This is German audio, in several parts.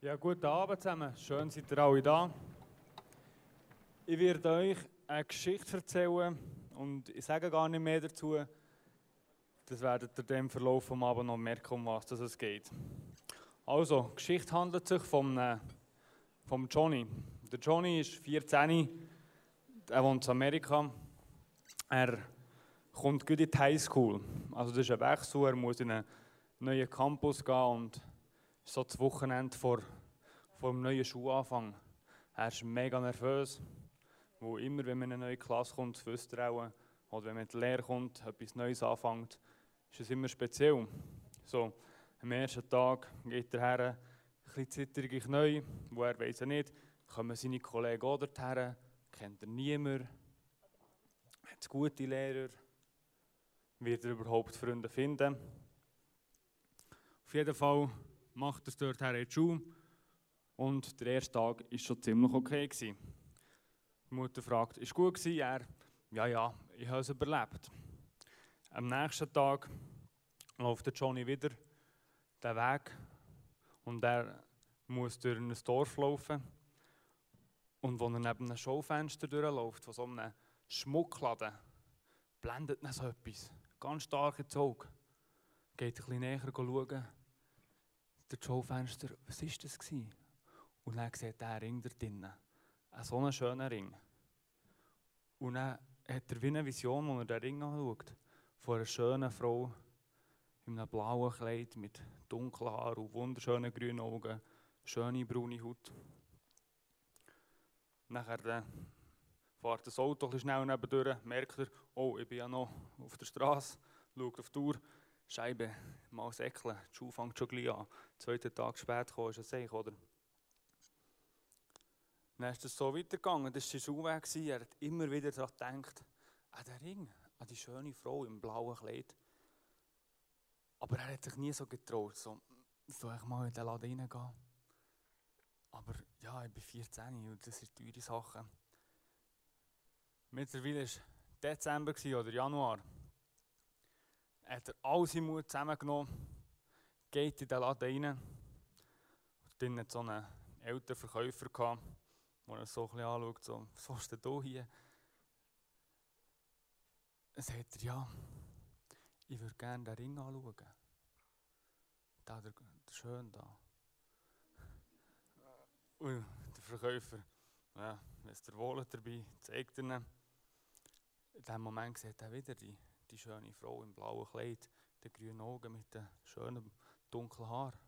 Ja, guten Abend zusammen. Schön, seid ihr alle da. Ich werde euch eine Geschichte erzählen und ich sage gar nicht mehr dazu. Das werdet ihr im Verlauf des Abends noch merken, um was es geht. Also, die Geschichte handelt sich vom, äh, vom Johnny. Der Johnny ist 14, er wohnt in Amerika. Er kommt gut in die Highschool. Also das ist ein Wechsel, er muss in einen neuen Campus gehen und so das Wochenende vor, vor dem neuen Schulanfang. Er ist mega nervös, wo immer, wenn man in eine neue Klasse kommt, wisst ihr oder wenn man in die Lehre kommt, etwas Neues anfängt, ist es immer speziell. So, am ersten Tag geht er her, ein bisschen zitterig neu, wo er weiß ja nicht, kommen seine Kollegen auch dorthin, kennt er niemand, hat es gute Lehrer, wird er überhaupt Freunde finden. Auf jeden Fall macht es dort her in die und der erste Tag war schon ziemlich okay. Gewesen. Die Mutter fragt, ist gut gewesen? Er, ja, ja, ich habe es überlebt. Am nächsten Tag läuft der Johnny wieder den Weg und er muss durch ein Dorf laufen. Und als er neben einem Schaufenster durchläuft, von so einem Schmuckladen, blendet ihn so etwas. Ganz stark ins Auge. Geht ein bisschen näher schauen. Der Schaufenster, was war das? Gewesen? Und dann sieht er Ring da drinnen. Ein so einen schönen Ring. Und dann hat er wie eine Vision, wo er den Ring anschaut. Von einer schönen Frau in einem blauen Kleid mit dunklen Haaren und wunderschönen grünen Augen, schöne braune Haut. Nachher äh, fährt das Auto ein schnell nebendurch, merkt er, oh, ich bin ja noch auf der Straße, schaut auf die Uhr, Scheibe mal säckeln, die Schuhe fängt schon gleich an. Zwei Tage später kam ist es sicher, oder? Dann ist es so weitergegangen, das war sein Schulweg, er hat immer wieder daran gedacht, an den Ring, an die schöne Frau im blauen Kleid. Aber er hat sich nie so getraut, so, soll ich mal in den Laden reingehen? Aber ja, ich bin 14 und das sind teure Sachen. Mittlerweile war Dezember oder Januar. Er hat all seinen Mut zusammengenommen, geht in den Laden rein. Und dann hat so einen älteren Verkäufer, der er so ein anschaut, so, was hast du denn hier? Dann sagt er, ja, ich würde gerne den Ring anschauen. Da, der, der schön da. Und der Verkäufer, ja, ist der wohl dabei, zeigt ihnen. In diesem Moment sieht er wieder die, die schöne Frau im blauen Kleid, die grünen Augen mit den schönen dunklen Haaren.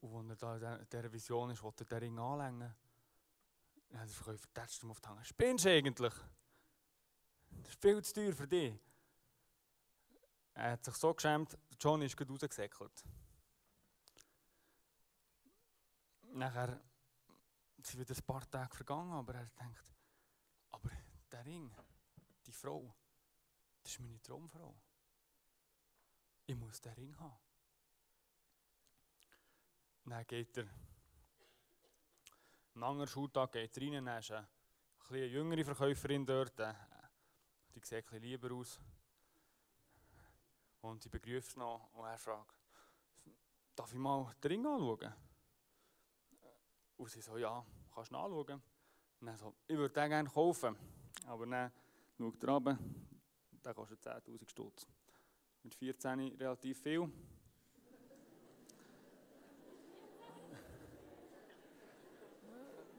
Und als er da in dieser Vision ist, wollte er den Ring anlängen. Ja, der Verkäufer tätscht ihm auf die Hand. Spinnst du eigentlich? Das ist viel zu teuer für dich. Er hat sich so geschämt, John ist gerade rausgesäckelt. Nachher sind wieder ein paar Tage vergangen, aber er denkt, aber der Ring, die Frau, das ist meine Traumfrau. Ich muss den Ring haben. Dann geht er, einen anderen Schultag geht er rein, dann ist eine, eine jüngere Verkäuferin dort, die sieht etwas lieber aus. Und sie begrüßt noch und er fragt, darf ich mal den Ring anschauen? Und sie so, ja, kannst du anschauen. Und dann so, ich würde den gerne kaufen. Aber dann schaut er runter, der kostet 10'000 Stutz. Mit 14 relativ viel.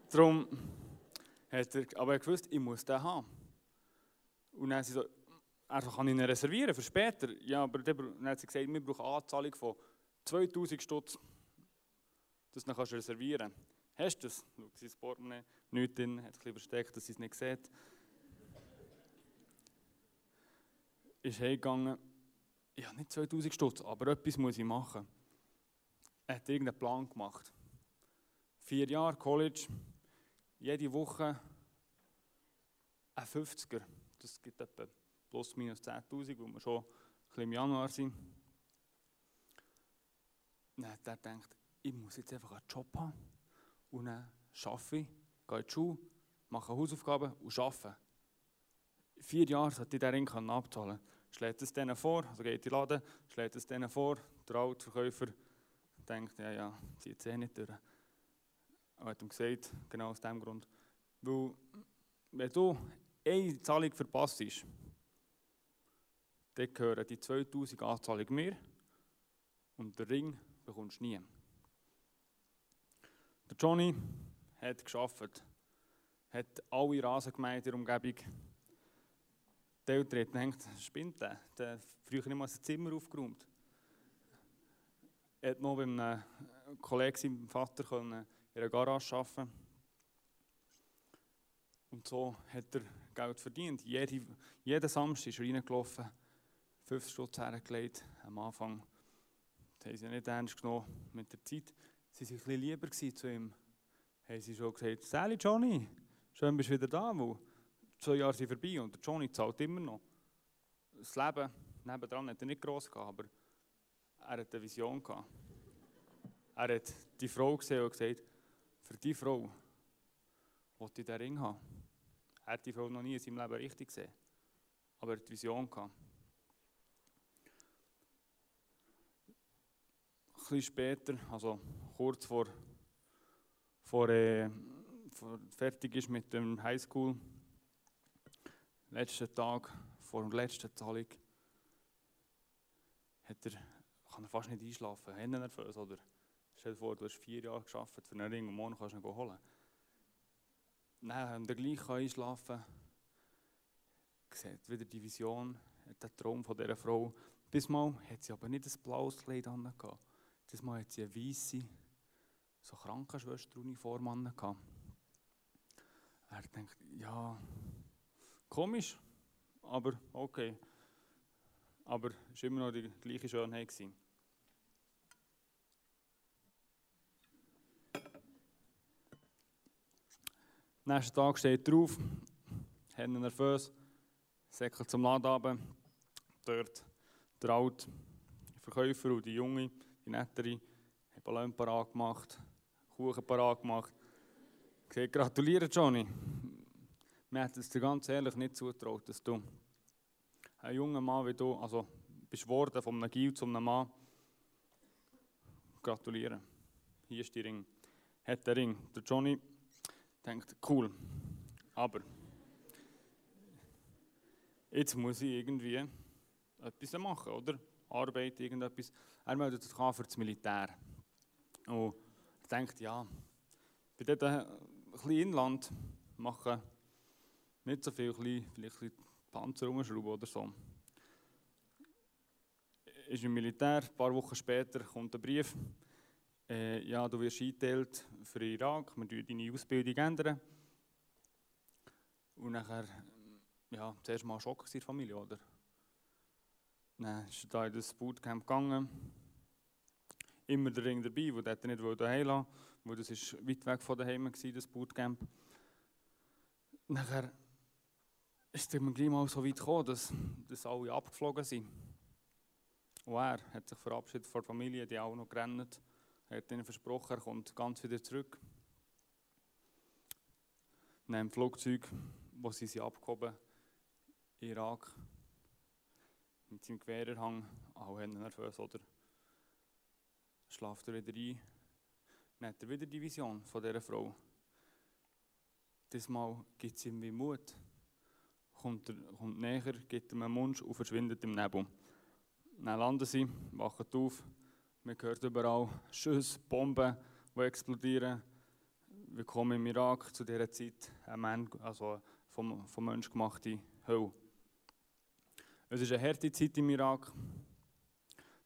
Darum hat er aber er gewusst, ich muss den haben. Und dann sie so, also kann ich ihn reservieren für später. Ja, aber dann hat sie gesagt, wir brauchen eine Anzahlung von 2000 Stutz. Das dann kannst du reservieren. Hast du das? Schau, sein Portemonnaie, nichts drin, hat ein bisschen versteckt, dass sie es nicht sieht. Ist heimgegangen, ich habe nicht 2000 Stutz, aber etwas muss ich machen. Er hat irgendeinen Plan gemacht. Vier Jahre College, jede Woche ein 50er. Das gibt etwa plus minus 10'000, weil wir schon ein bisschen im Januar sind. Dann hat er gedacht, ich muss jetzt einfach einen Job haben. Und dann arbeite ich, gehe in die Schule, mache Hausaufgaben und arbeite. Vier Jahre sollte ich den Ring abzahlen. Schlägt es denen vor, also geht in den Laden, schlägt es denen vor, der alte Verkäufer, denkt, ja, ja, zieht es eh nicht durch. Er hat ihm gesagt, genau aus dem Grund. Weil, wenn du eine Zahlung verpasst dann gehören die 2000 Anzahlung mir und den Ring bekommst du nie. Der Johnny hat geschafft, hat alle Rasen gemeint in der Umgebung. Die Eltern gedacht, spinnt der, der hat früher nicht mal sein Zimmer aufgeräumt. Er hat noch bei einem Kollegen, seinem Vater, in einer Garage arbeiten Und so hat er Geld verdient. Jede, jeden Samstag ist er reingelaufen, 50 Stutz hergelegt. Am Anfang haben sie nicht ernst genommen mit der Zeit. Sie waren ein bisschen lieber zu ihm. Haben sie schon gesagt, Sally Johnny, schön bist du wieder da, weil zwei Jahre sind vorbei und der Johnny zahlt immer noch. Das Leben nebendran hat er nicht gross gehabt, aber er hatte eine Vision gehabt. Er hat die Frau gesehen und gesagt, für die Frau wollte ich den Ring haben. Er hat die Frau noch nie in seinem Leben richtig gesehen, aber er hat die Vision gehabt. Ein bisschen später, also kurz vor, vor, äh, vor fertig ist mit dem Highschool, letzten Tag vor der letzten Zahlung, hat er, kann er fast nicht einschlafen, er nervös, oder? Stell dir vor, du hast vier Jahre geschafft für einen Ring und morgen kannst du ihn holen. Nein, wenn er gleich einschlafen kann, sieht wieder die Vision, der Traum von dieser Frau. Diesmal hat sie aber nicht ein blaues Kleid an. Diesmal hat sie eine weiße, so Krankenschwesteruniform an. Er denkt, ja, komisch, aber okay. Aber es war immer noch die gleiche Schönheit. Gewesen. Nächsten Tag steht drauf, Hände nervös, Säckel zum Laden. Dort der alte Verkäufer und die Junge, die Nettere, haben Ballon parat gemacht, Kuchen parat gemacht. Sage, gratuliere Johnny. Mir hat es dir ganz ehrlich nicht zutraut, dass du ein junger Mann wie du, also bist geworden von einem Gil zu einem Mann. Gratuliere. Hier ist der Ring. Hat der Ring. Der Johnny denkt, cool, aber jetzt muss ich irgendwie etwas machen, oder? Arbeit, irgendetwas. Er meldet sich an für das Militär. Und er denkt, ja, bei ein bisschen Inland machen nicht so viel, vielleicht ein bisschen Panzer umschrauben oder so. Ist im Militär, ein paar Wochen später kommt ein Brief, äh, ja, du wirst eingeteilt für Irak, wir ändern deine Ausbildung. Ändern. Und nachher, ja, zuerst mal Schock in der Familie, oder? Dann ist er da in das Bootcamp gegangen. Immer der Ring dabei, wo der nicht daheim lassen weil das ist weit weg von daheim war, das Bootcamp. Nachher ist es gleich mal so weit gekommen, dass, dass alle abgeflogen sind. Und er hat sich verabschiedet von der Familie, die auch noch gerannt er hat ihnen versprochen, er kommt ganz wieder zurück. Neben dem Flugzeug, wo sie sich abgehoben Irak, mit seinem Gewehrerhang, auch nervös, oder? Schlaft er wieder ein. Dann hat er wieder die Vision von dieser Frau. Diesmal gibt es ihm wie Mut. Kommt, er, kommt näher, gibt ihm einen Mund und verschwindet im Nebel. Dann landen sie, wachen auf, man hört überall Schüsse, Bomben, die explodieren. Willkommen im Irak zu dieser Zeit, ein also vom, vom Mensch gemachte Hölle. Es ist eine harte Zeit im Irak.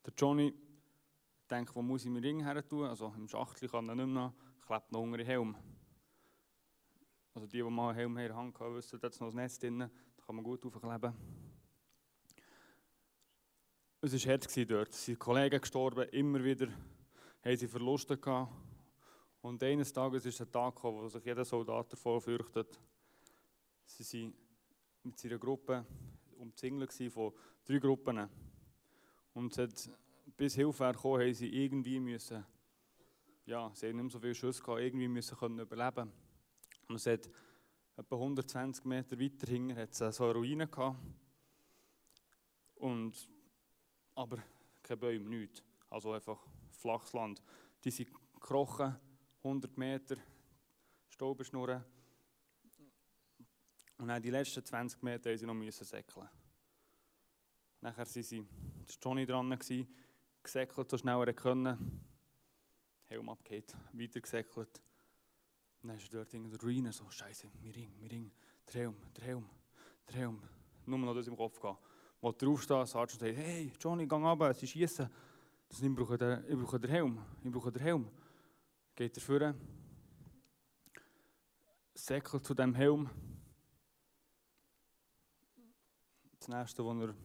Der Johnny denkt, wo muss ich meinen Ring her tun? Also im Schachtel kann er nicht mehr, klebt noch unter den Helm. Also die, die mal einen Helm in der Hand haben, wissen, da ist noch ein Netz drin, da kann man gut aufkleben. Es war hart dort. Es sind Kollegen gestorben, immer wieder haben sie Verluste gehabt. Und eines Tages ist ein Tag gekommen, wo sich jeder Soldat davor fürchtet. Sie waren mit seiner Gruppe umzingelt von drei Gruppen. Und hat, bis Hilfe kam, haben sie irgendwie müssen, ja, sie haben nicht mehr so viel Schuss gehabt, irgendwie müssen können überleben. Und es hat etwa 120 Meter weiter hinten hat es so eine Ruine gehabt. Und aber keine Bäume, nichts. Also einfach flaches Land. Die sind gekrochen, 100 Meter, Staubenschnurren. Und dann die letzten 20 Meter mussten sie noch müssen säckeln. Nachher waren sie, Johnny dran, gesäckelt, so schnell er können. Helm abgeht, weiter gesäckelt. Und dann ist er dort in der Ruine so, Scheiße, mir ring, mir ring, der Helm, der Helm, der Helm. Nur noch das im Kopf gehen. Wo er aufsteht, sagt sagt, hey, Johnny, geh runter, sie schießen. Ich brauche, den, ich brauche den Helm, ich brauche den Helm. Geht er vor, säckelt zu dem Helm. Das nächste, was er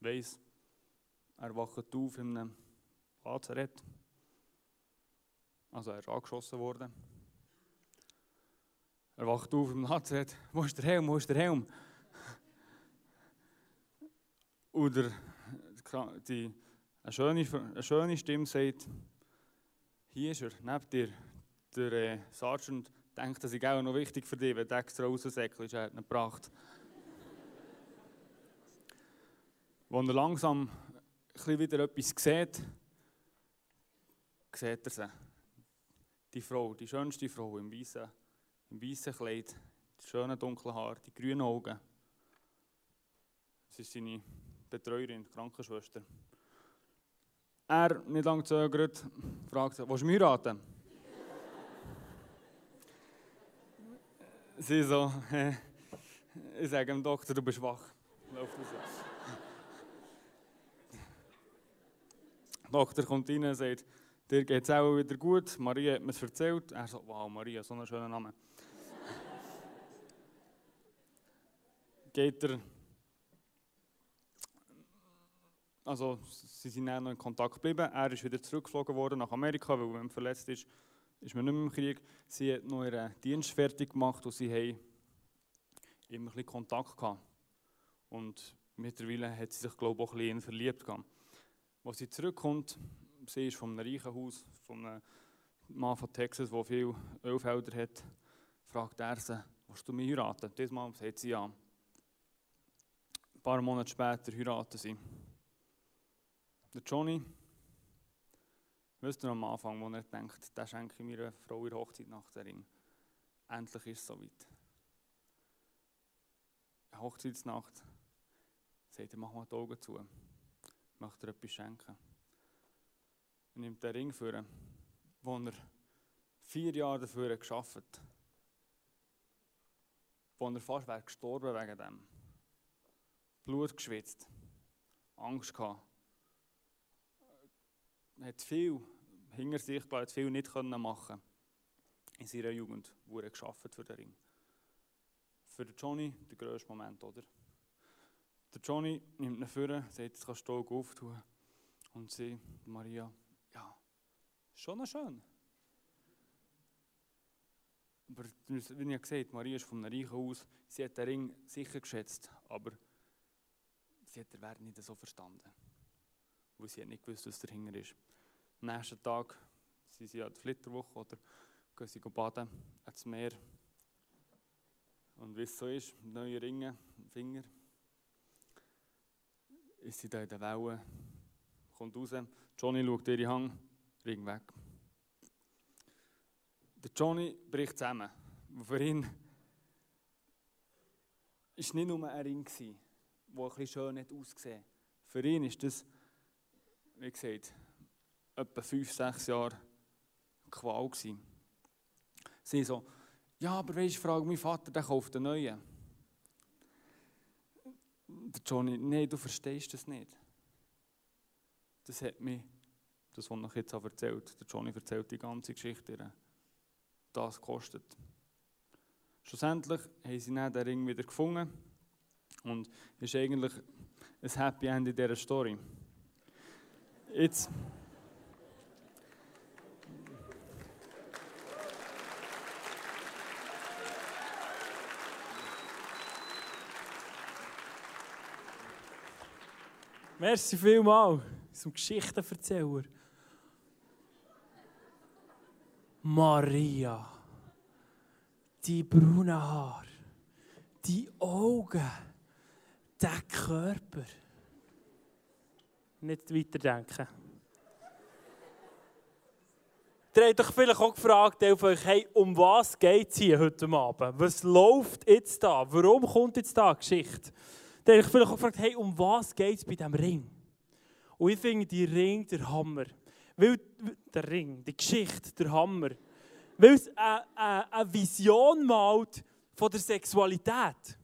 weiss, er wacht auf in einem Lazarett. Also er ist angeschossen worden. Er wacht auf im Lazarett. Wo ist der Helm? Wo ist der Helm? Oder die, eine, schöne, eine schöne Stimme sagt, hier ist er, neben dir. Der äh, Sergeant denkt, das ist auch noch wichtig für dich, wenn du extra raussäckelst, er hat ihn gebracht. Als er langsam wieder etwas sieht, sieht er sie. Die Frau, die schönste Frau im weißen, im weißen Kleid, die schönen dunklen Haare, die grünen Augen. Das ist seine Betreuerin, die Krankenschwester. Er, nicht lange zögert, fragt sie, willst du mich heiraten? Sie so, äh, ich sage dem Doktor, du bist wach. Läuft raus. Der Doktor kommt rein und sagt, dir geht es auch wieder gut. Maria hat mir es erzählt. Er sagt, wow, Maria, so ein schöner Name. Geht er, also sie sind dann noch in Kontakt geblieben. Er ist wieder zurückgeflogen worden nach Amerika, weil wenn er verletzt ist, ist man nicht mehr im Krieg. Sie hat noch ihren Dienst fertig gemacht und sie haben immer ein bisschen Kontakt gehabt. Und mittlerweile hat sie sich, glaube ich, auch ein bisschen verliebt gehabt. Als sie zurückkommt, sie ist von einem reichen Haus, von einem Mann von Texas, der viele Ölfelder hat, fragt er sie, willst du mich heiraten? Diesmal sagt sie ja. Ein paar Monate später heiraten sie. Der Johnny, wisst ihr am Anfang, wo er denkt, der schenke ich mir Frau ihre Hochzeit nach der Ring. Endlich ist es soweit. Eine Hochzeitsnacht, sagt er, mach mal die Augen zu möchte er etwas schenken. Er nimmt den Ring für wo er vier Jahre dafür geschafft hat, wo er fast wäre gestorben wegen dem. Blut geschwitzt, Angst gehabt. Hat viel hinter sich, hat viel nicht machen in seiner Jugend, wo er für den Ring. Für Johnny der grösste Moment, oder? Der Johnny nimmt ihn vor, sagt, jetzt kannst du Augen auftun. Und sie, Maria, ja, schon noch schön. Aber wie ich gesagt Maria ist von einem reichen Haus. Sie hat den Ring sicher geschätzt, aber sie hat den Wert nicht so verstanden. Weil sie hat nicht gewusst, was dahinter ist. Am nächsten Tag sind sie an der Flitterwoche oder gehen sie baden ans Meer. Und wie es so ist, neue Ringe, Finger, ist sie da in der Welle, kommt raus. Johnny schaut ihre Hang, Ring weg. Der Johnny bricht zusammen. Für ihn war nicht nur ein Ring, der ein bisschen schön hat ausgesehen Für ihn ist das, wie gesagt, etwa fünf, sechs Jahre Qual gewesen. Sie so, ja, aber weißt du, frage mein Vater, der kauft einen neuen der Johnny, nein, du verstehst das nicht. Das hat mich, das, was ich jetzt auch erzählt, der Johnny erzählt die ganze Geschichte, das kostet. Schlussendlich haben sie dann den Ring wieder gefunden und ist eigentlich ein Happy End in dieser Story. Jetzt... Merci vielmal zum Geschichtenverzähler. Maria, die braunen Haare, die Augen, der Körper. Nicht weiterdenken. Ihr habt euch vielleicht auch gefragt, hey, um was geht es hier heute Abend? Was läuft jetzt da? Warum kommt jetzt da eine Geschichte? Ihr habt euch vielleicht auch gefragt, hey, um was geht es bei diesem Ring? Und ich finde die Ring der Hammer. Weil der Ring, die Geschichte, der Hammer. Weil es eine, eine, eine Vision malt von der Sexualität.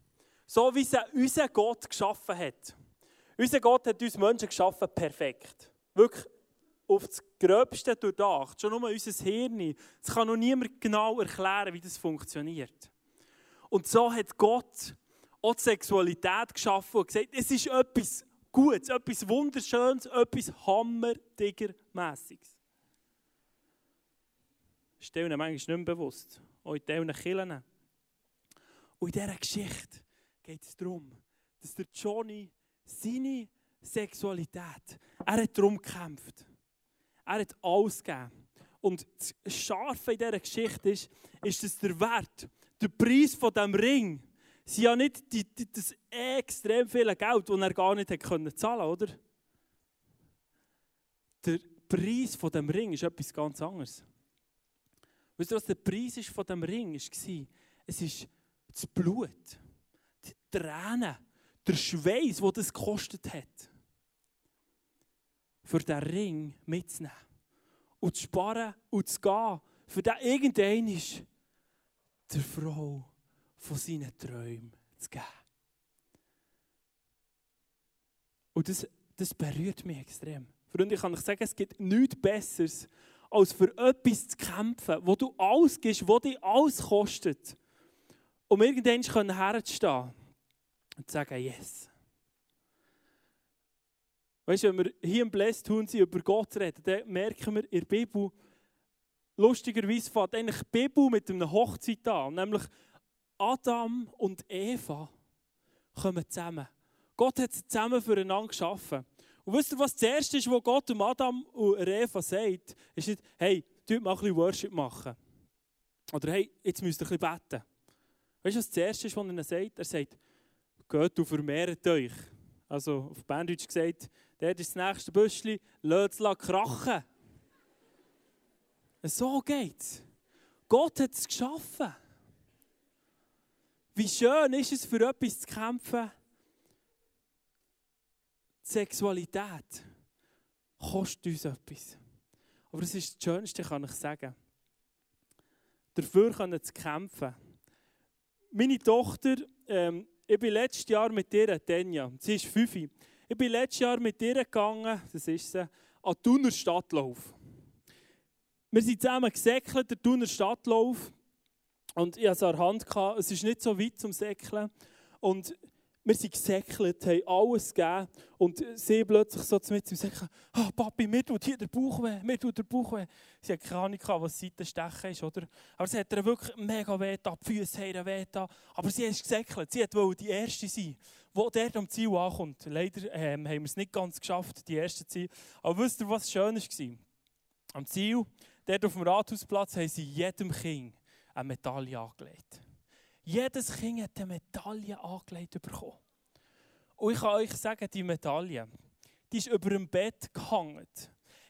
So wie es unser Gott geschaffen hat. Unser Gott hat uns Menschen geschaffen perfekt. Wirklich auf das Gröbste durchdacht. Schon nur unser Hirn. Es kann noch niemand genau erklären, wie das funktioniert. Und so hat Gott auch die Sexualität geschaffen und gesagt, es ist etwas Gutes, etwas Wunderschönes, etwas Hammerdigermässiges. Das ist denen manchmal nicht mehr bewusst. Auch in diesen Kirchen. Und in dieser Geschichte geht es darum, dass der Johnny seine Sexualität, er hat darum gekämpft. Er hat alles gegeben. Und das Scharfe in dieser Geschichte ist, ist, dass der Wert, der Preis von diesem Ring, sind ja nicht die, die, das extrem viele Geld, das er gar nicht hätte können zahlen oder? Der Preis von dem Ring ist etwas ganz anderes. Weißt du, was der Preis ist von dem Ring war? Es ist das Blut, Tränen, der Schweiß, wo das gekostet hat, für den Ring mitzunehmen und zu sparen und zu gehen, für den irgendein ist der Frau von seinen Träumen zu geben. Und das, das berührt mich extrem. Freunde, ich kann euch sagen, es gibt nichts Besseres, als für etwas zu kämpfen, wo du alles gibst, wo dich alles kostet, um irgendwann herzustehen und sagen, yes. Weißt du, wenn wir hier im Blästhuhn sind, über Gott reden, dann merken wir in der Bibel, lustigerweise fängt eigentlich die Bibel mit einer Hochzeit an, nämlich Adam und Eva kommen zusammen. Gott hat sie zusammen füreinander geschaffen. Und wisst ihr, was das Erste ist, was Gott um Adam und Eva sagt? Ist nicht, hey, tut mal ein bisschen Worship machen. Oder hey, jetzt müsst ihr ein bisschen beten. Weißt du, was das Erste ist, was er ihnen sagt? Er sagt, geht und vermehrt euch. Also auf Berndeutsch gesagt, der ist das nächste Büschli, lasst es krachen. So geht's. Gott hat es geschaffen. Wie schön ist es, für etwas zu kämpfen? Die Sexualität kostet uns etwas. Aber es ist das Schönste, kann ich sagen. Dafür können zu kämpfen. Meine Tochter, ähm, ich bin letztes Jahr mit ihr, Tenja, sie ist fünf. Ich bin letztes Jahr mit ihr gegangen, das ist sie, an den Thuner Stadtlauf. Wir sind zusammen gesäckelt, der Thuner Stadtlauf. Und ich hatte es an der Hand, es ist nicht so weit zum Säckeln. Und wir sind gesäckelt, haben alles gegeben. Und sie plötzlich so mit ihm sagen, oh, Papi, mir tut hier der Bauch weh, mir tut der Bauch weh. Sie hat keine Ahnung, was Seitenstechen ist, oder? Aber sie hat ihr wirklich mega weh da, die Füße haben weh da. Aber sie ist gesäckelt, sie wollte die Erste sein, die dort am Ziel ankommt. Leider ähm, haben wir es nicht ganz geschafft, die Erste zu sein. Aber wisst ihr, was schön war? Am Ziel, dort auf dem Rathausplatz, haben sie jedem Kind eine Medaille angelegt. Jedes Kind hat eine Medaille angelegt bekommen. Und ich kann euch sagen, die Medaille, die ist über dem Bett gehangen.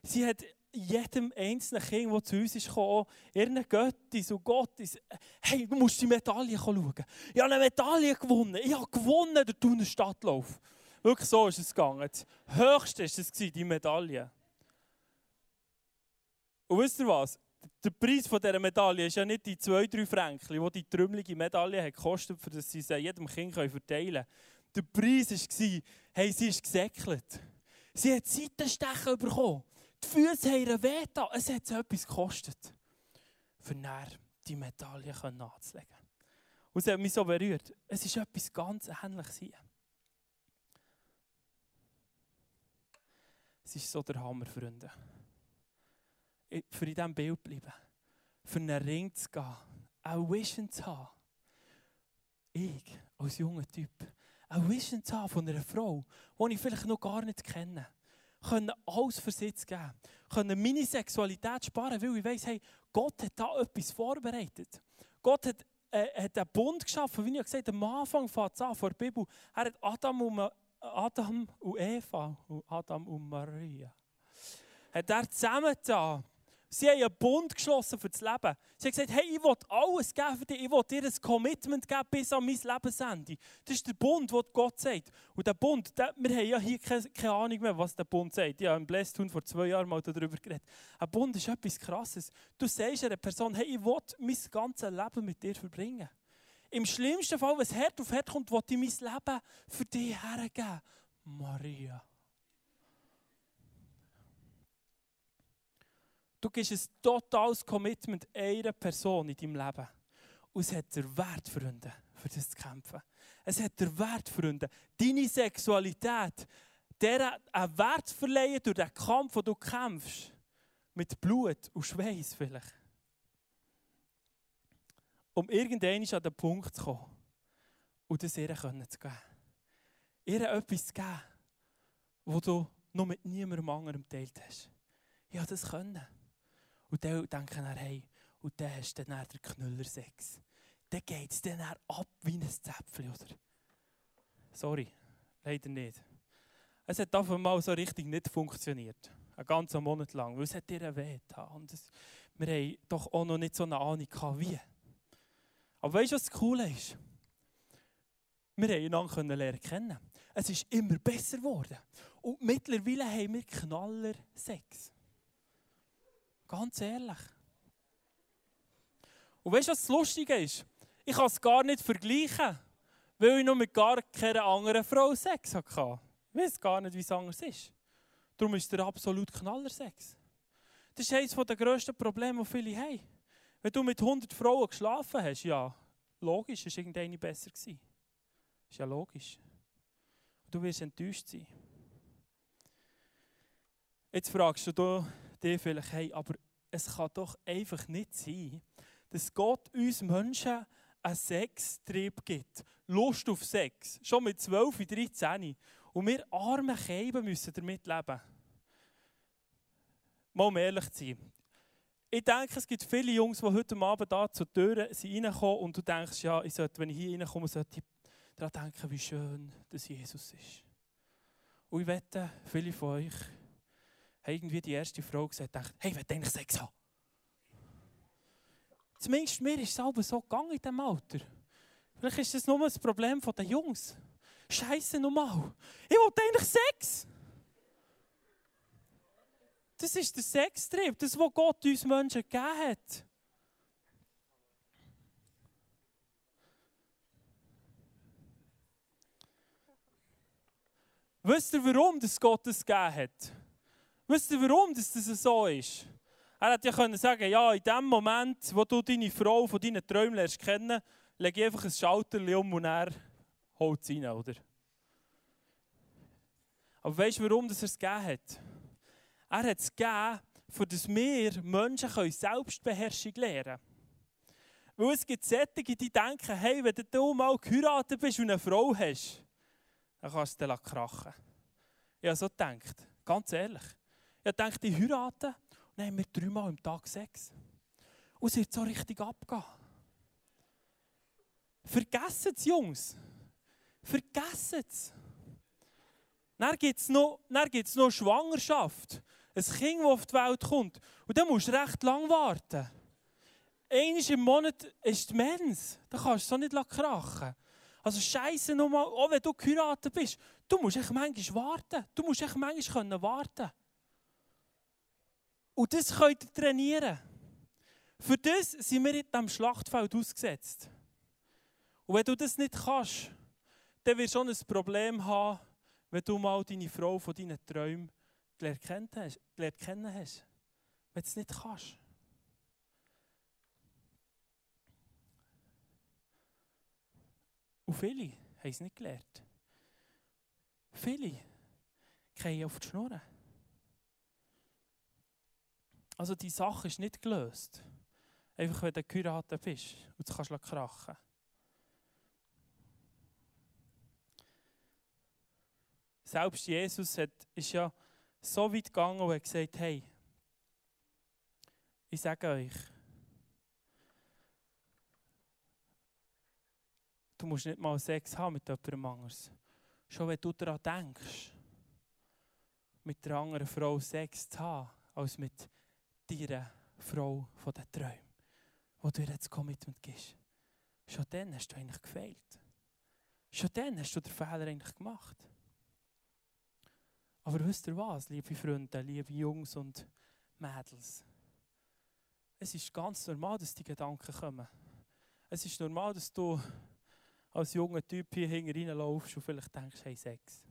Sie hat jedem einzelnen Kind, das zu uns ist gekommen, ihren Göttis und Gottis, hey, du musst die Medaille schauen. Ich habe eine Medaille gewonnen. Ich habe gewonnen, der Thuner Stadtlauf. Wirklich so ist es gegangen. Das Höchste war die Medaille. Und wisst ihr was? Der Preis von dieser Medaille ist ja nicht die zwei, drei Franken, die die trümmelige Medaille hat gekostet, für das sie sie jedem Kind verteilen können. Der Preis war, hey, sie ist gesäckelt. Sie hat Seitenstechen bekommen. Die Füße haben ihr weh Es hat sie etwas gekostet, für näher die Medaille anzulegen. Und es hat mich so berührt. Es ist etwas ganz Ähnliches hier. Es ist so der Hammer, Freunde für in diesem Bild bleiben. Für einen Ring zu gehen. Eine Vision zu haben. Ich, als junger Typ, eine Vision zu haben von einer Frau, die ich vielleicht noch gar nicht kenne. Können alles für sie geben. Können meine Sexualität sparen, weil ich weiss, hey, Gott hat da etwas vorbereitet. Gott hat, äh, hat einen Bund geschaffen, wie ich gesagt habe, am Anfang fängt es an, vor der Bibel. Er hat Adam und, Adam und Eva, und Adam und Maria, hat er zusammengetan Sie haben einen Bund geschlossen für das Leben. Sie haben gesagt, hey, ich will alles geben für dich. Ich will dir ein Commitment geben bis an mein Lebensende. Das ist der Bund, den Gott sagt. Und der Bund, der, wir haben ja hier keine, Ahnung mehr, was der Bund sagt. Ich habe im Blästun vor zwei Jahren mal darüber geredet. Ein Bund ist etwas Krasses. Du sagst einer Person, hey, ich will mein ganzes Leben mit dir verbringen. Im schlimmsten Fall, wenn es Herd auf Herd kommt, will ich mein Leben für dich hergeben. Maria. Du gibst ein totales Commitment einer Person in deinem Leben. Und es hat der Wert, Freunde, für das zu kämpfen. Es hat der Wert, Freunde, deine Sexualität, der einen Wert verleihen durch den Kampf, den du kämpfst. Mit Blut und Schweiß vielleicht. Um irgendwann an den Punkt zu kommen und das ihr zu geben. Ihr etwas zu geben, wo du noch mit niemandem anderem geteilt hast. Ja, das können. Und dann denken dann, hey, und dann hast du dann den Knüller-Sex. Dann geht es dann ab wie ein Zäpfchen, oder? Sorry, leider nicht. Es hat auf einmal so richtig nicht funktioniert. Einen ganzen Monat lang, weil es hat dir weh getan. Wir haben doch auch noch nicht so eine Ahnung gehabt, wie. Aber weißt du, was das Coole ist? Wir haben einander lernen kennen. Es ist immer besser geworden. Und mittlerweile haben wir Knaller Sex. Ganz ehrlich. Und weißt du, was das Lustige ist? Ich kann es gar nicht vergleichen, weil ich noch mit gar keiner anderen Frau Sex hatte. Ich weiß gar nicht, wie es anders ist. Darum ist der absolut Knallersex. Das ist eines der grössten Probleme, die viele haben. Wenn du mit 100 Frauen geschlafen hast, ja, logisch, ist irgendeine besser gewesen. Ist ja logisch. Du wirst enttäuscht sein. Jetzt fragst du dich vielleicht, hey, aber es kann doch einfach nicht sein, dass Gott uns Menschen einen Sextrieb gibt. Lust auf Sex. Schon mit 12, 13. Und wir armen Käben müssen damit leben. Mal um ehrlich zu sein. Ich denke, es gibt viele Jungs, die heute Abend da zur Tür reinkommen und du denkst, ja, ich sollte, wenn ich hier reinkomme, sollte ich daran denken, wie schön dass Jesus ist. Und ich wette, viele von euch haben irgendwie die erste Frau gesagt, dachte, hey, ich will eigentlich Sex haben. Zumindest mir ist es aber so gegangen in diesem Alter. Vielleicht ist das nur ein Problem der Jungs. Scheiße nochmal. Ich will eigentlich Sex. Das ist der Sextrieb, das, was Gott uns Menschen gegeben hat. Wisst ihr, warum das Gott das gegeben hat? Wisst ihr, warum das, das so ist? Er hätte ja können sagen, ja, in dem Moment, wo du deine Frau von deinen Träumen lernst kennen, lege ich einfach ein Schalter um und er holt es rein, oder? Aber weißt du, warum das er es gegeben hat? Er hat es gegeben, für dass wir Menschen Selbstbeherrschung lernen können. Weil es gibt Sättige, die denken, hey, wenn du mal geheiratet bist und eine Frau hast, dann kannst du dich krachen. Habe so gedacht, ganz ehrlich. Ich dachte, ich heirate und dann haben wir dreimal am Tag Sex. Und es wird so richtig abgehen. Vergessen es, Jungs. Vergessen es. Dann gibt es noch, noch Schwangerschaft. Ein Kind, das auf die Welt kommt. Und dann musst du recht lang warten. Einmal im Monat ist die Mens. Da kannst du so nicht krachen. Also Scheiße nochmal, auch wenn du geheiratet bist, du musst echt manchmal warten. Du musst echt manchmal warten und das könnt ihr trainieren. Für das sind wir in diesem Schlachtfeld ausgesetzt. Und wenn du das nicht kannst, dann wirst du schon ein Problem haben, wenn du mal deine Frau von deinen Träumen gelernt kennen hast. Wenn du es nicht kannst. Und viele haben es nicht gelernt. Viele gehen auf die Schnur. Also die Sache ist nicht gelöst. Einfach wenn du geheiratet bist und du kannst krachen. Selbst Jesus hat, ist ja so weit gegangen und hat gesagt, hey, ich sage euch, du musst nicht mal Sex haben mit jemandem anders. Schon wenn du daran denkst, mit einer anderen Frau Sex zu haben, als mit deiner Frau von den Träumen, wo du ihr das Commitment gibst. Schon dann hast du eigentlich gefehlt. Schon dann hast du den Fehler eigentlich gemacht. Aber wisst ihr was, liebe Freunde, liebe Jungs und Mädels? Es ist ganz normal, dass die Gedanken kommen. Es ist normal, dass du als junger Typ hier hinten und vielleicht denkst, hey, Sex.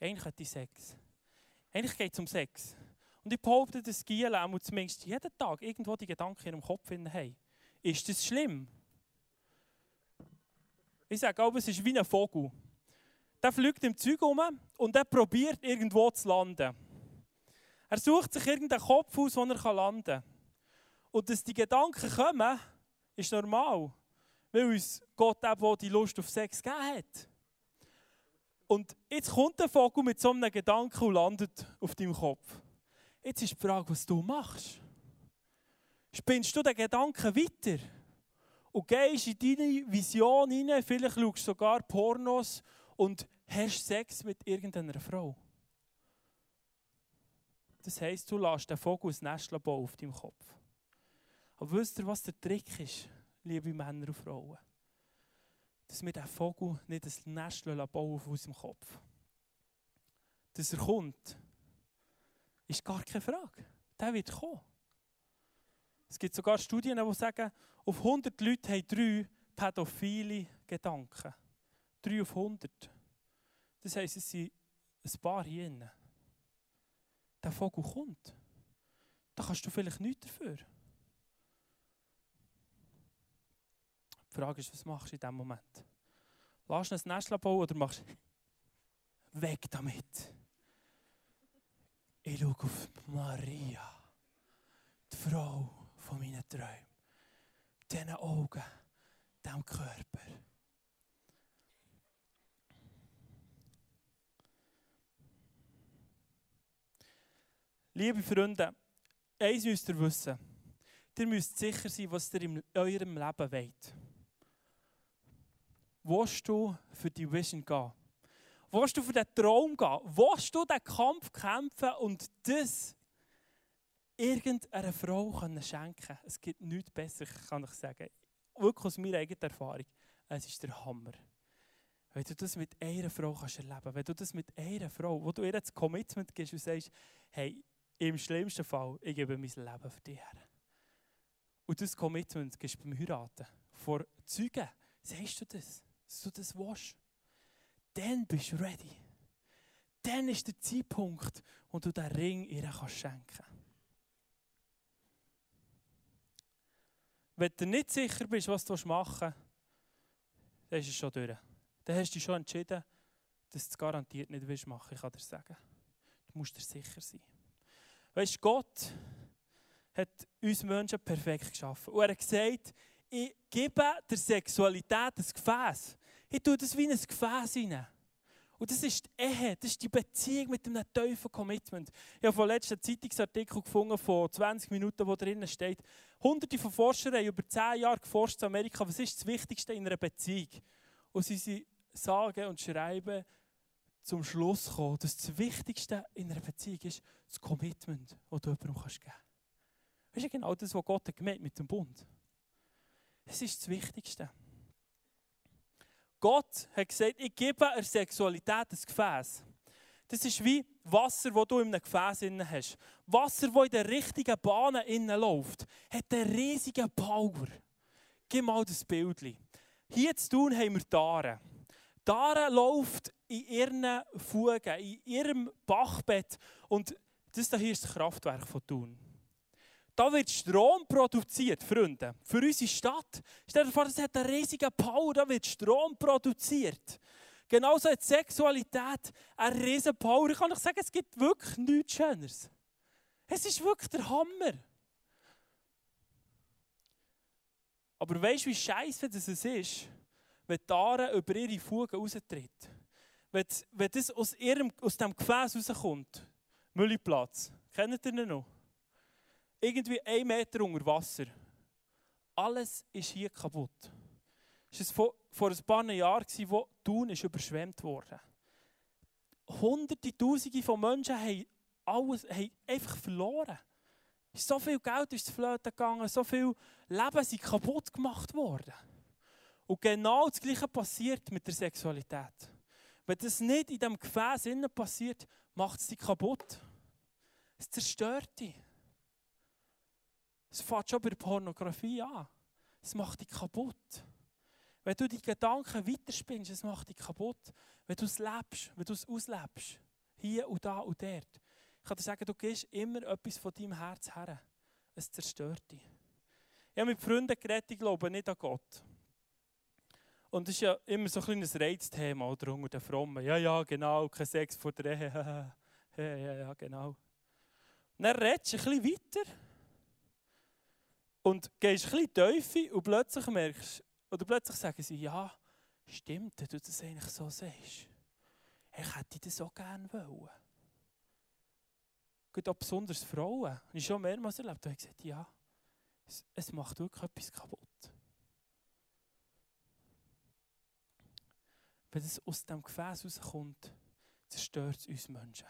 Eigentlich hat die Sex. Eigentlich geht es um Sex. Und ich behaupte, dass Giele auch zumindest jeden Tag irgendwo die Gedanken in ihrem Kopf haben. Ist das schlimm? Ich sage auch, es ist wie ein Vogel. Der fliegt im Zeug um und er probiert irgendwo zu landen. Er sucht sich irgendeinen Kopf aus, wo er landen kann. Und dass die Gedanken kommen, ist normal. Weil uns Gott eben die Lust auf Sex gegeben hat. Und jetzt kommt der Vogel mit so einem Gedanken und landet auf deinem Kopf. Jetzt ist die Frage, was du machst. Spinnst du den Gedanken weiter? Und gehst in deine Vision hinein, vielleicht schaust du sogar Pornos und hast Sex mit irgendeiner Frau. Das heisst, du lässt den Vogel ein Nest bauen auf deinem Kopf. Aber wisst ihr, was der Trick ist, liebe Männer und Frauen? Dass wir den Vogel nicht ein Nest bauen auf unserem Kopf. Dass er kommt, ist gar keine Frage. Der wird kommen. Es gibt sogar Studien, die sagen, auf 100 Leute haben drei pädophile Gedanken. Drei auf 100. Das heisst, es sind ein paar hier drin. Der Vogel kommt. Da kannst du vielleicht nichts dafür. Die Frage ist, was machst du in diesem Moment? Lass du ein Nest bauen oder machst du weg damit? Ich schaue auf Maria, die Frau von meinen Träumen. Diesen Augen, diesem Körper. Liebe Freunde, eins müsst ihr wissen. Ihr müsst sicher sein, was ihr in eurem Leben wollt. Willst du für die Vision gehen? Willst du für den Traum gehen? Willst du den Kampf kämpfen und das irgendeiner Frau können schenken Es gibt nichts Besseres, kann ich sagen. Wirklich aus meiner eigenen Erfahrung. Es ist der Hammer. Wenn du das mit einer Frau kannst erleben wenn du das mit einer Frau, wo du ihr das Commitment gibst und sagst, hey, im schlimmsten Fall, ich gebe mein Leben für dich her. Und das Commitment gibst du beim Heiraten. Vor Zeugen, sagst du das, dass du das willst dann bist du ready. Dann ist der Zeitpunkt, wo du den Ring ihr schenken kannst. Wenn du nicht sicher bist, was du machen willst, dann ist es schon durch. Dann hast du dich schon entschieden, dass du es garantiert nicht willst machen ich kann dir sagen. Du musst dir sicher sein. Weißt du, Gott hat uns Menschen perfekt geschaffen. Und er hat gesagt, ich gebe der Sexualität ein Gefäß. Ich tue das wie ein Gefäß rein. Und das ist die Ehe, das ist die Beziehung mit einem tiefen Commitment. Ich habe vor letzten Zeitungsartikel gefunden, von 20 Minuten, wo drinnen steht, hunderte von Forschern haben über 10 Jahre geforscht in Amerika, was ist das Wichtigste in einer Beziehung? Und sie sagen und schreiben zum Schluss gekommen, dass das Wichtigste in einer Beziehung ist das Commitment, das du jemandem geben kannst. Das ist genau das, was Gott gemeint mit dem Bund. Es ist das Wichtigste. Gott hat gesagt, ich gebe der Sexualität ein Gefäß. Das ist wie Wasser, das du in einem Gefäß hast. Wasser, das in der richtigen Bahn läuft, hat einen riesigen Power. Gib mal das Bild. Hier zu tun haben wir Daren. Daren läuft in ihren Fugen, in ihrem Bachbett. Und das hier ist das Kraftwerk von Thun. Da wird Strom produziert, Freunde. Für unsere Stadt. Stell dir vor, das hat einen riesigen Power, da wird Strom produziert. Genauso hat Sexualität einen riesigen Power. Ich kann euch sagen, es gibt wirklich nichts Schöneres. Es ist wirklich der Hammer. Aber weißt du, wie scheiße das ist, wenn die Aare über ihre Fugen raustritt? Wenn, wenn das aus, ihrem, aus dem Gefäß rauskommt, Müllplatz, kennt ihr ihn noch? Irgendwie ein Meter unter Wasser. Alles ist hier kaputt. Es war vor, ein paar Jahren, wo Thun ist überschwemmt wurde. Hunderte, Tausende von Menschen haben, alles, haben einfach verloren. So viel Geld ist flöten gegangen, so viel Leben sind kaputt gemacht worden. Und genau das Gleiche passiert mit der Sexualität. Wenn das nicht in diesem Gefäß passiert, macht es dich kaputt. Es zerstört dich. Es fängt schon bei Pornografie an. Es macht dich kaputt. Wenn du die Gedanken weiterspinnst, es macht dich kaputt. Wenn du es lebst, wenn du es auslebst, hier und da und dort. Ich kann dir sagen, du gehst immer etwas von deinem Herz her. Es zerstört dich. Ich habe mit Freunden geredet, ich glaube nicht an Gott. Und das ist ja immer so ein kleines Reizthema oder unter den Frommen. Ja, ja, genau, kein Sex vor der Ehe. ja, ja, ja, genau. Und dann redest du ein bisschen weiter und gehst ein bisschen tiefer und plötzlich merkst, oder plötzlich sagen sie, ja, stimmt, wenn du das eigentlich so siehst. Ich hätte das auch gerne wollen. Gut, auch besonders Frauen. Habe ich schon mehrmals erlebt, da habe ich gesagt, ja, es, es macht wirklich etwas kaputt. Wenn es aus dem Gefäß rauskommt, zerstört es uns Menschen.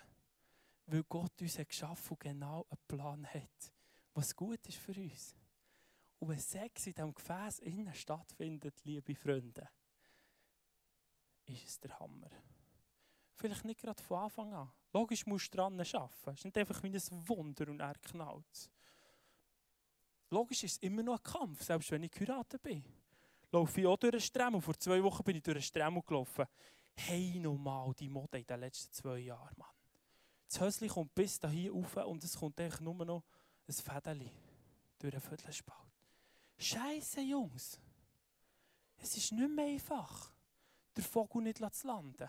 Weil Gott uns hat geschaffen und genau einen Plan hat, was gut ist für uns. Und wenn Sex in diesem Gefäß innen stattfindet, liebe Freunde, ist es der Hammer. Vielleicht nicht gerade von Anfang an. Logisch musst du dran arbeiten. Es ist nicht einfach wie ein Wunder und er knallt Logisch ist es immer noch ein Kampf, selbst wenn ich geheiratet bin. Laufe ich auch durch den Stremmel. Vor zwei Wochen bin ich durch den Stremmel gelaufen. Hey, nochmal die Mode in den letzten zwei Jahren, Mann. Das Höschen kommt bis hier rauf und es kommt eigentlich nur noch ein Fädeli durch den Viertelspalt. Scheiße, Jungs. Es ist nicht mehr einfach, den Vogel nicht zu landen.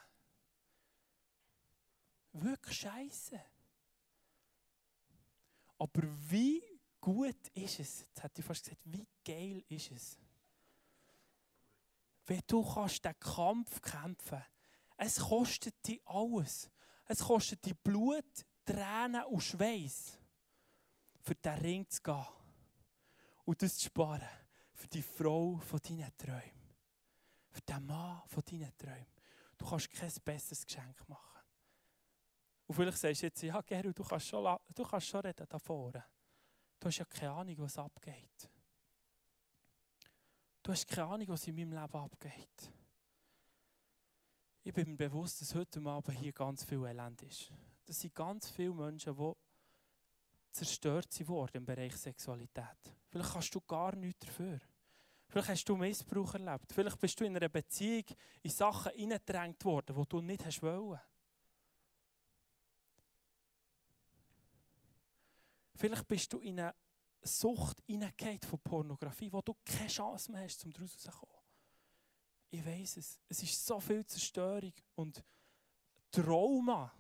Wirklich scheiße. Aber wie gut ist es, jetzt hätte ich fast gesagt, wie geil ist es, wenn du kannst den Kampf kämpfen Es kostet dich alles. Es kostet dich Blut, Tränen und Schweiß, für den Ring zu gehen und das zu sparen für die Frau von deinen Träumen. Für den Mann von deinen Träumen. Du kannst kein besseres Geschenk machen. Und vielleicht sagst du jetzt, ja Gerald, du kannst schon, du kannst schon reden da vorne. Du hast ja keine Ahnung, was abgeht. Du hast keine Ahnung, was in meinem Leben abgeht. Ich bin mir bewusst, dass heute Abend hier ganz viel Elend ist. Das sind ganz viele Menschen, die zerstört worden im Bereich Sexualität. Vielleicht kannst du gar nichts dafür. Vielleicht hast du Missbrauch erlebt. Vielleicht bist du in einer Beziehung in Sachen hineingedrängt worden, die du nicht hast wollen. Vielleicht bist du in eine Sucht hineingeht von Pornografie, wo du keine Chance mehr hast, um daraus rauszukommen. Ich weiß es. Es ist so viel Zerstörung und Trauma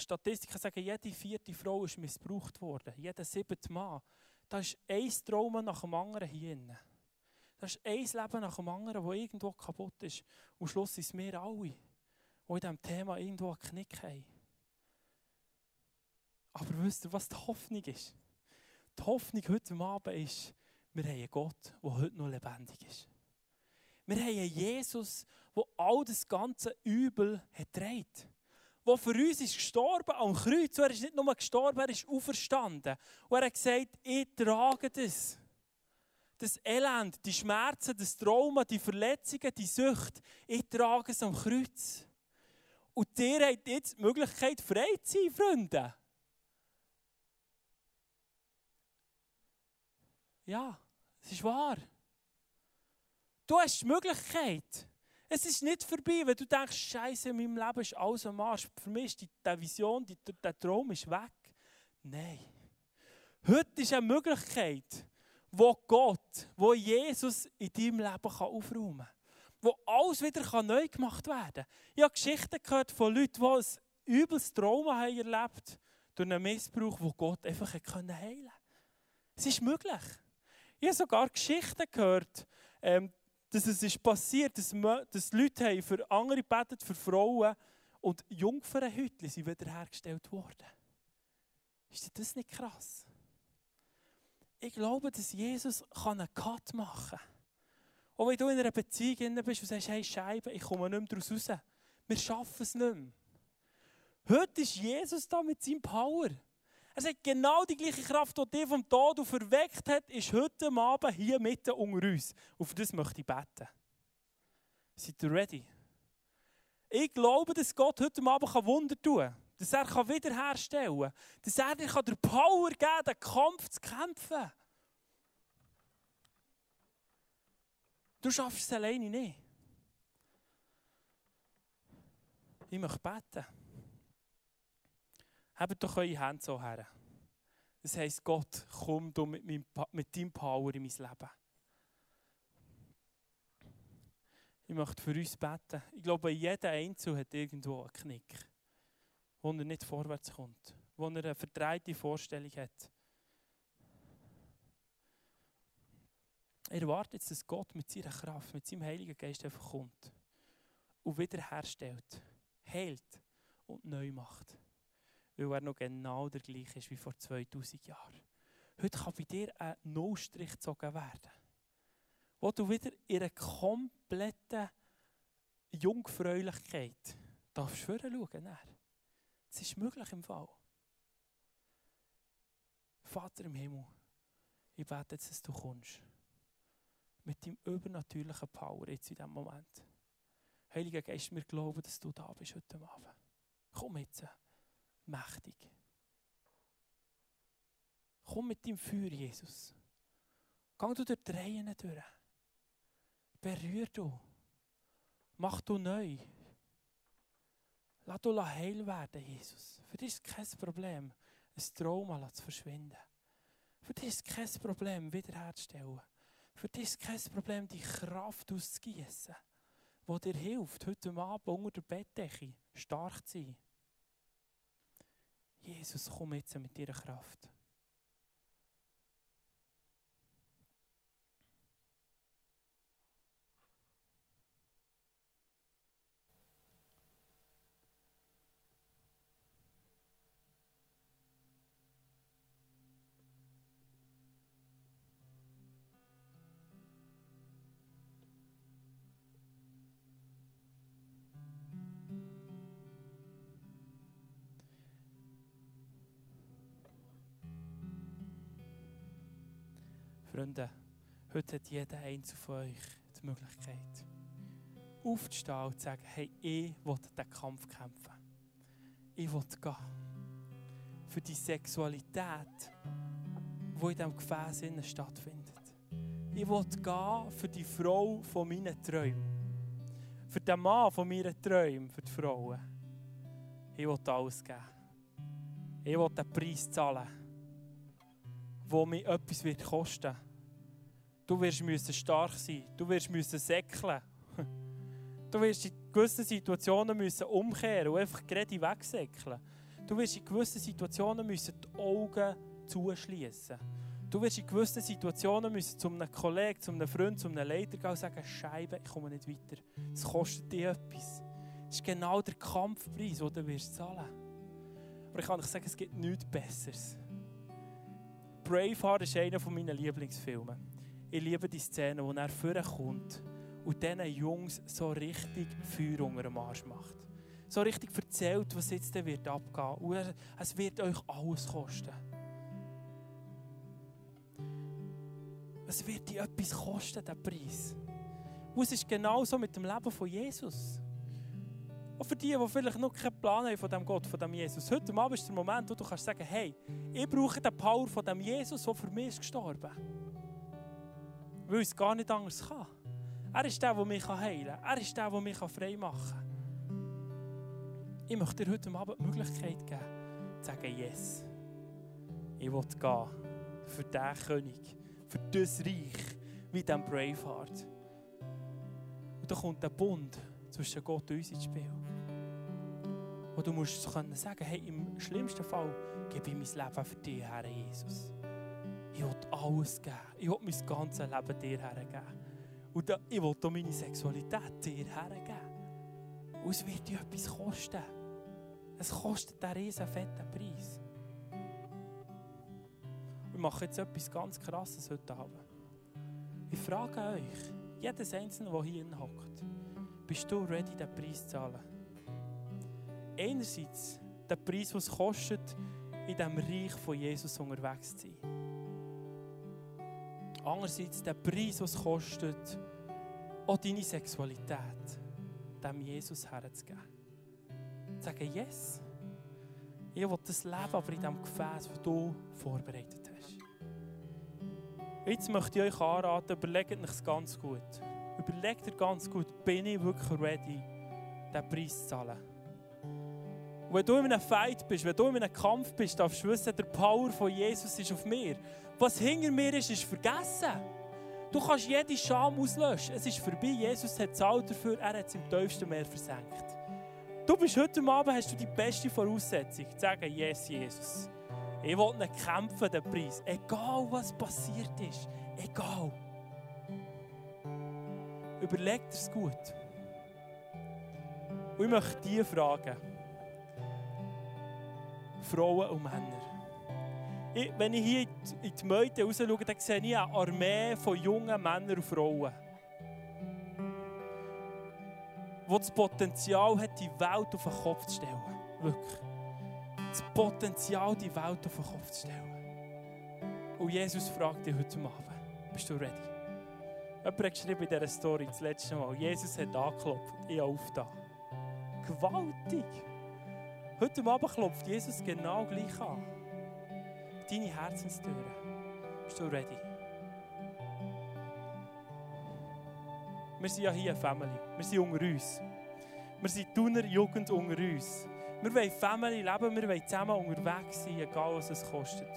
Statistiken sagen, jede vierte Frau ist missbraucht worden. Jeder siebte Mann. Das ist ein Trauma nach dem anderen hier drin. Das ist ein Leben nach dem anderen, das irgendwo kaputt ist. Und am Schluss sind es wir alle, die in diesem Thema irgendwo einen Knick haben. Aber wisst ihr, was die Hoffnung ist? Die Hoffnung heute Abend ist, wir haben einen Gott, der heute noch lebendig ist. Wir haben einen Jesus, der all das ganze Übel hat trägt der für uns ist gestorben am Kreuz. Er ist nicht nur gestorben, er ist auferstanden. Und er hat gesagt, ich trage das. Das Elend, die Schmerzen, das Trauma, die Verletzungen, die Sucht, ich trage es am Kreuz. Und ihr habt jetzt die Möglichkeit, frei zu sein, Freunde. Ja, es ist wahr. Du hast die Möglichkeit. Es ist nicht vorbei, wenn du denkst, Scheiße, in meinem Leben ist alles am Arsch. Für mich ist die, die Vision, die, Traum ist weg. Nein. Heute ist eine Möglichkeit, wo Gott, wo Jesus in deinem Leben kann aufräumen kann. Wo alles wieder neu gemacht werden kann. Ich habe Geschichten gehört von Leuten, die ein übles Trauma haben erlebt durch einen Missbrauch, wo Gott einfach heilen konnte. Es ist möglich. Ich habe sogar Geschichten gehört, ähm, dass es ist passiert, dass, dass Leute haben für andere betet, für Frauen und Jungfernhäutchen sind wiederhergestellt worden. Ist das nicht krass? Ich glaube, dass Jesus einen Cut machen kann. Auch wenn du in einer Beziehung bist und sagst, hey Scheibe, ich komme nicht mehr daraus raus. Wir schaffen es nicht mehr. Heute ist Jesus da mit seinem Power. Er sagt, genau die gleiche Kraft, die dich vom Tod verweckt hat, ist heute Abend hier mitten unter uns. Auf das möchte ich beten. Seid ihr ready? Ich glaube, dass Gott heute Abend Wunder tun kann. Dass er wiederherstellen kann. Dass er dir der Power geben kann, den Kampf zu kämpfen. Du schaffst es alleine nicht. Ich möchte beten. Habt doch eure Hände so her. Das heisst, Gott, komm du mit, meinem, mit deinem Power in mein Leben. Ich möchte für uns beten. Ich glaube, jeder Einzelne hat irgendwo einen Knick, wo er nicht vorwärts kommt, wo er eine verdrehte Vorstellung hat. Er wartet jetzt, dass Gott mit seiner Kraft, mit seinem Heiligen Geist einfach kommt und wiederherstellt, heilt und neu macht. Weil er noch genau der gleiche ist wie vor 2000 Jahren. Heute kann bei dir ein Nullstrich gezogen werden wo du wieder in einer kompletten Jungfräulichkeit darfst schauen. Das ist möglich im Fall. Vater im Himmel, ich bete jetzt, dass du kommst. Mit deinem übernatürlichen Power jetzt in diesem Moment. Heiliger Geist, wir glauben, dass du da bist heute Abend. Komm jetzt, mächtig. Komm mit deinem Feuer, Jesus. Gang du durch die Reihen. Berühr du. Mach du neu. Lass du heil werden, Jesus. Für dich ist kein Problem, ein Trauma zu verschwinden. Für dich ist kein Problem, wiederherzustellen. Für dich ist kein Problem, die Kraft auszugießen, die dir hilft, heute Abend unter der Bettdecke stark zu sein. Jesus, komm jetzt mit deiner Kraft. Freunde, heute hat jeder eins von euch die Möglichkeit, aufzustehen und zu sagen, hey, ich will diesen Kampf kämpfen. Ich will gehen. Für die Sexualität, die in diesem Gefäß stattfindet. Ich will gehen für die Frau von meinen Träumen. Für den Mann von meinen Träumen, für die Frauen. Ich will alles geben. Ich will den Preis zahlen, der mir etwas wird kosten Du wirst müssen stark sein. Du wirst müssen säckeln. Du wirst in gewissen Situationen müssen umkehren und einfach gerade wegsäckeln. Du wirst in gewissen Situationen müssen die Augen zuschließen. Du wirst in gewissen Situationen müssen zu einem Kollegen, zu einem Freund, zu einem Leiter gehen und sagen, Scheibe, ich komme nicht weiter. Es kostet dir etwas. Das ist genau der Kampfpreis, den du wirst zahlen. Aber ich kann euch sagen, es gibt nichts Besseres. Braveheart ist einer meiner Lieblingsfilme. Ich liebe die Szene, wo er vorkommt und diesen Jungs so richtig Feuer unter dem Arsch macht. So richtig erzählt, was jetzt wird abgehen und es wird euch alles kosten. Es wird dir etwas kosten, der Preis. Und es ist genauso mit dem Leben von Jesus. Und für die, die vielleicht noch keinen Plan haben von dem Gott, von dem Jesus. Heute Abend ist der Moment, wo du kannst sagen, hey, ich brauche den Power von dem Jesus, der für mich ist gestorben weil es gar nicht anders kann. Er ist der, der mich heilen kann. Er ist der, der mich frei machen kann. Ich möchte dir heute Abend die Möglichkeit geben, zu sagen, yes, ich will gehen für diesen König, für das Reich, wie dem Braveheart. Und da kommt der Bund zwischen Gott und uns ins Spiel. Wo du musst sagen, hey, im schlimmsten Fall gebe ich mein Leben für dich, Herr Jesus. Ich will alles geben. Ich will mein ganzes Leben dir hergeben. Und ich will auch meine Sexualität dir hergeben. Und es wird dir etwas kosten. Es kostet einen riesen fetten Preis. Wir machen jetzt etwas ganz Krasses heute Abend. Ich frage euch, jedes Einzelne, der hier hockt, bist du ready, den Preis zu zahlen? Einerseits den Preis, was es kostet, in diesem Reich von Jesus unterwegs zu sein. Andererseits der Preis, was es kostet, auch deine Sexualität dem Jesus herzugeben. Sagen, yes, ich will das Leben aber in dem Gefäß, das du vorbereitet hast. Jetzt möchte ich euch anraten, überlegt euch das ganz gut. Überlegt euch ganz gut, bin ich wirklich ready, diesen Preis zu zahlen? Und wenn du in einem Fight bist, wenn du in einem Kampf bist, darfst du wissen, der Power von Jesus ist auf mir. Was hinter mir ist, ist vergessen. Du kannst jede Scham auslöschen. Es ist vorbei. Jesus hat zahlt dafür. Er hat es im tiefsten Meer versenkt. Du bist heute Abend, hast du die beste Voraussetzung, zu sagen, yes, Jesus. Ich will nicht kämpfen, den Preis. Egal, was passiert ist. Egal. Überlegt es gut. Und ich möchte die fragen. Frauen und Männer. Ich, wenn ich hier in die Meute raus schaue, dann sehe ich eine Armee von jungen Männern und Frauen. Die das Potenzial hat, die Welt auf den Kopf zu stellen. Wirklich. Das Potenzial, die Welt auf den Kopf zu stellen. Und Jesus fragt dich heute Abend, bist du ready? Jemand hat geschrieben in dieser Story das letzte Mal, Jesus hat angeklopft, ich aufgetan. Gewaltig! Heute Abend klopft Jesus genau gleich an. Deine Herzenstüren. Bist du ready? Wir sind ja hier eine Family. Wir sind unter uns. Wir sind Thuner Jugend unter uns. Wir wollen Family leben, wir wollen zusammen unterwegs sein, egal was es kostet.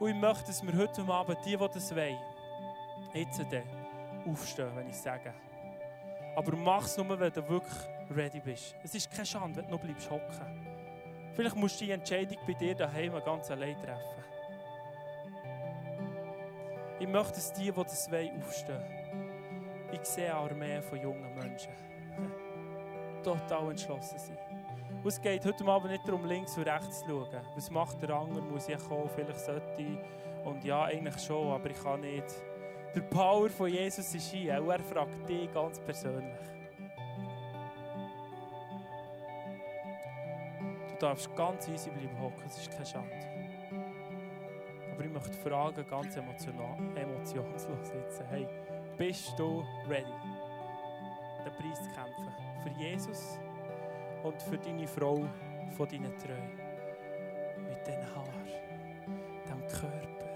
Und ich möchte, dass wir heute Abend, die, die das wollen, jetzt aufstehen, wenn ich sage. Aber mach es nur, wenn du wirklich ready bist. Es ist keine Schande, wenn du noch bleibst hocken. Vielleicht musst du die Entscheidung bei dir daheim ganz allein treffen. Ich möchte, dass die, die das wollen, aufstehen. Ich sehe eine Armee von jungen Menschen. Total entschlossen sind. Und es geht heute Abend nicht darum, links und rechts zu schauen. Was macht der andere? Muss ich kommen? Vielleicht sollte ich. Und ja, eigentlich schon, aber ich kann nicht. Der Power von Jesus ist hier und er fragt dich ganz persönlich. Du darfst ganz easy bleiben hocken, es ist keine Schande. Aber ich möchte fragen, ganz emotional, emotionslos jetzt, hey, bist du ready, den Preis zu kämpfen? Für Jesus und für deine Frau von deinen Träumen. Mit diesen Haaren, diesem Körper,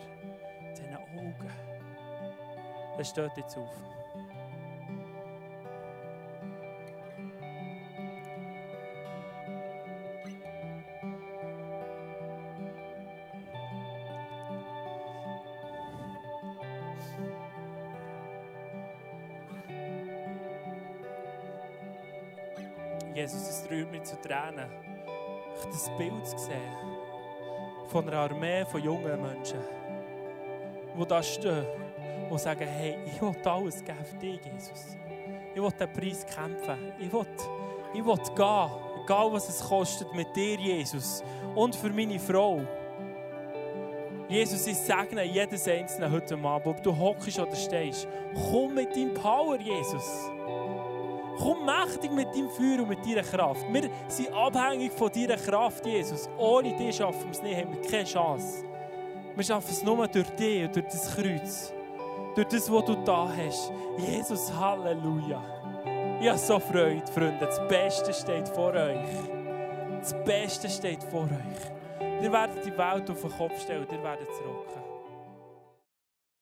diesen Augen. Es steht jetzt auf. Jesus, es rührt mich zu Tränen, das Bild zu sehen von einer Armee von jungen Menschen, die da stehen und sagen, hey, ich will alles geben für dich, Jesus. Ich will den Preis kämpfen. Ich will, ich will gehen, egal was es kostet, mit dir, Jesus. Und für meine Frau. Jesus, ich segne jedes Einzelne heute Abend, ob du hockst oder stehst. Komm mit deinem Power, Jesus. Komm mächtig mit deinem Feuer und mit deiner Kraft. Wir sind abhängig von deiner Kraft, Jesus. Ohne dich schaffen wir es nicht, haben wir keine Chance. Wir schaffen es nur durch dich und durch das Kreuz. Durch das, was du da hast. Jesus, Halleluja. Ich habe so Freude, Freunde. Das Beste steht vor euch. Das Beste steht vor euch. Ihr werdet die Welt auf den Kopf stellen, ihr werdet es.